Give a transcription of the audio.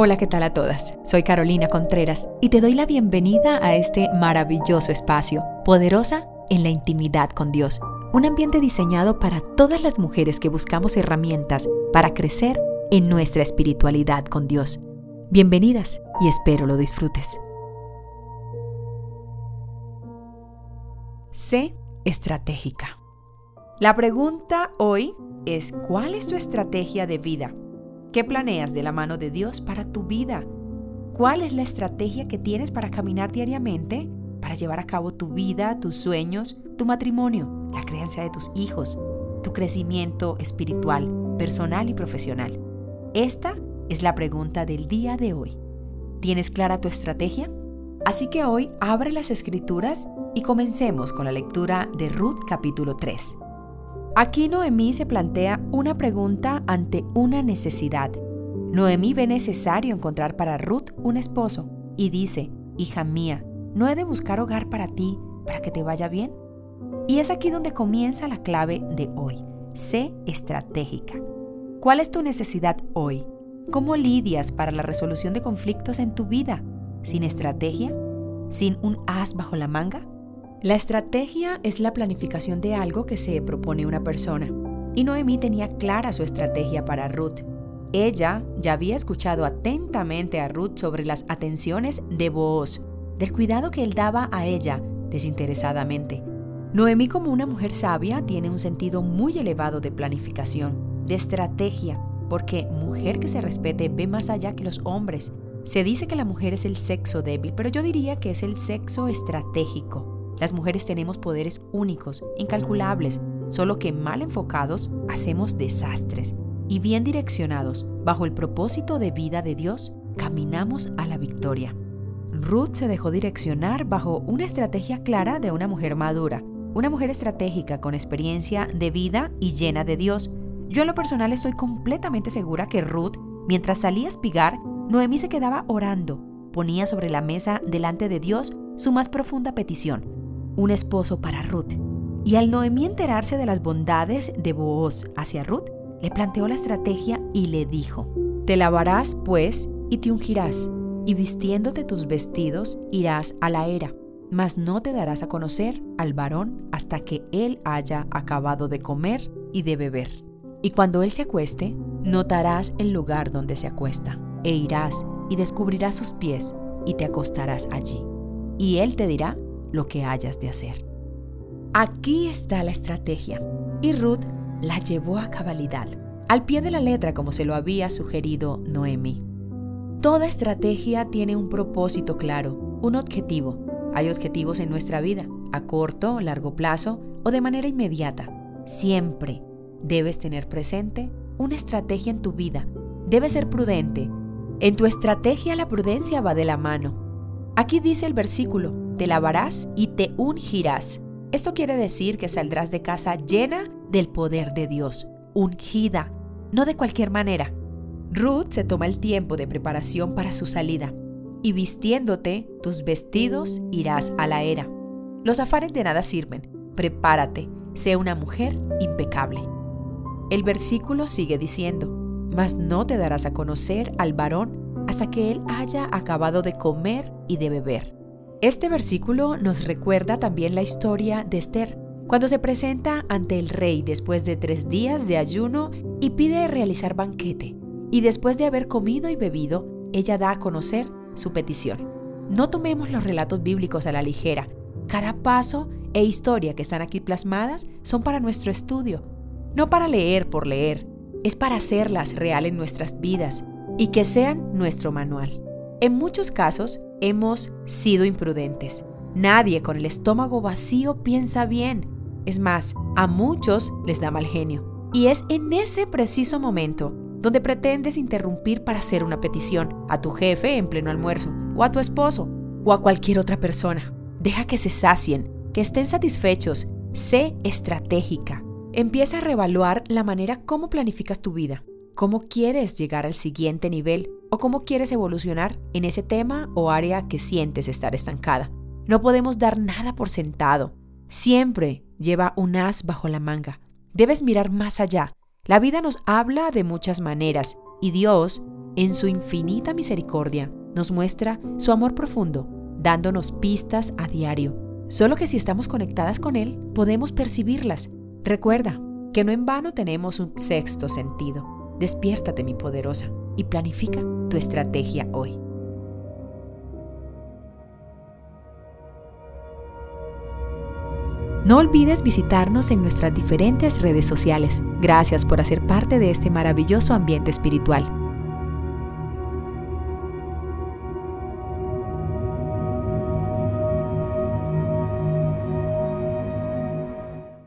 Hola, ¿qué tal a todas? Soy Carolina Contreras y te doy la bienvenida a este maravilloso espacio, poderosa en la intimidad con Dios. Un ambiente diseñado para todas las mujeres que buscamos herramientas para crecer en nuestra espiritualidad con Dios. Bienvenidas y espero lo disfrutes. Sé estratégica. La pregunta hoy es ¿cuál es tu estrategia de vida? ¿Qué planeas de la mano de Dios para tu vida? ¿Cuál es la estrategia que tienes para caminar diariamente, para llevar a cabo tu vida, tus sueños, tu matrimonio, la creencia de tus hijos, tu crecimiento espiritual, personal y profesional? Esta es la pregunta del día de hoy. ¿Tienes clara tu estrategia? Así que hoy abre las escrituras y comencemos con la lectura de Ruth capítulo 3. Aquí Noemí se plantea una pregunta ante una necesidad. Noemí ve necesario encontrar para Ruth un esposo y dice, hija mía, ¿no he de buscar hogar para ti para que te vaya bien? Y es aquí donde comienza la clave de hoy. Sé estratégica. ¿Cuál es tu necesidad hoy? ¿Cómo lidias para la resolución de conflictos en tu vida? ¿Sin estrategia? ¿Sin un as bajo la manga? La estrategia es la planificación de algo que se propone una persona. Y Noemí tenía clara su estrategia para Ruth. Ella ya había escuchado atentamente a Ruth sobre las atenciones de Booz, del cuidado que él daba a ella desinteresadamente. Noemí como una mujer sabia tiene un sentido muy elevado de planificación, de estrategia, porque mujer que se respete ve más allá que los hombres. Se dice que la mujer es el sexo débil, pero yo diría que es el sexo estratégico. Las mujeres tenemos poderes únicos, incalculables, solo que mal enfocados hacemos desastres y bien direccionados, bajo el propósito de vida de Dios, caminamos a la victoria. Ruth se dejó direccionar bajo una estrategia clara de una mujer madura, una mujer estratégica con experiencia de vida y llena de Dios. Yo en lo personal estoy completamente segura que Ruth, mientras salía a espigar, Noemí se quedaba orando, ponía sobre la mesa delante de Dios su más profunda petición, un esposo para Ruth. Y al Noemí enterarse de las bondades de Booz hacia Ruth, le planteó la estrategia y le dijo, Te lavarás, pues, y te ungirás, y vistiéndote tus vestidos irás a la era, mas no te darás a conocer al varón hasta que él haya acabado de comer y de beber. Y cuando él se acueste, notarás el lugar donde se acuesta, e irás y descubrirás sus pies, y te acostarás allí. Y él te dirá lo que hayas de hacer. Aquí está la estrategia, y Ruth la llevó a cabalidad, al pie de la letra como se lo había sugerido Noemi. Toda estrategia tiene un propósito claro, un objetivo. Hay objetivos en nuestra vida, a corto, largo plazo o de manera inmediata. Siempre debes tener presente una estrategia en tu vida. Debes ser prudente. En tu estrategia la prudencia va de la mano. Aquí dice el versículo, te lavarás y te ungirás. Esto quiere decir que saldrás de casa llena del poder de Dios, ungida, no de cualquier manera. Ruth se toma el tiempo de preparación para su salida, y vistiéndote tus vestidos irás a la era. Los afares de nada sirven, prepárate, sé una mujer impecable. El versículo sigue diciendo, mas no te darás a conocer al varón hasta que él haya acabado de comer y de beber este versículo nos recuerda también la historia de Esther, cuando se presenta ante el rey después de tres días de ayuno y pide realizar banquete, y después de haber comido y bebido, ella da a conocer su petición. No tomemos los relatos bíblicos a la ligera. Cada paso e historia que están aquí plasmadas son para nuestro estudio, no para leer por leer, es para hacerlas real en nuestras vidas y que sean nuestro manual. En muchos casos hemos sido imprudentes. Nadie con el estómago vacío piensa bien. Es más, a muchos les da mal genio. Y es en ese preciso momento donde pretendes interrumpir para hacer una petición a tu jefe en pleno almuerzo, o a tu esposo, o a cualquier otra persona. Deja que se sacien, que estén satisfechos. Sé estratégica. Empieza a reevaluar la manera como planificas tu vida cómo quieres llegar al siguiente nivel o cómo quieres evolucionar en ese tema o área que sientes estar estancada. No podemos dar nada por sentado. Siempre lleva un as bajo la manga. Debes mirar más allá. La vida nos habla de muchas maneras Y Dios, en su infinita misericordia, nos muestra su amor profundo, dándonos pistas a diario. Solo que si estamos conectadas con Él, podemos percibirlas. Recuerda que no en vano tenemos un sexto sentido. Despiértate, mi poderosa, y planifica tu estrategia hoy. No olvides visitarnos en nuestras diferentes redes sociales. Gracias por hacer parte de este maravilloso ambiente espiritual.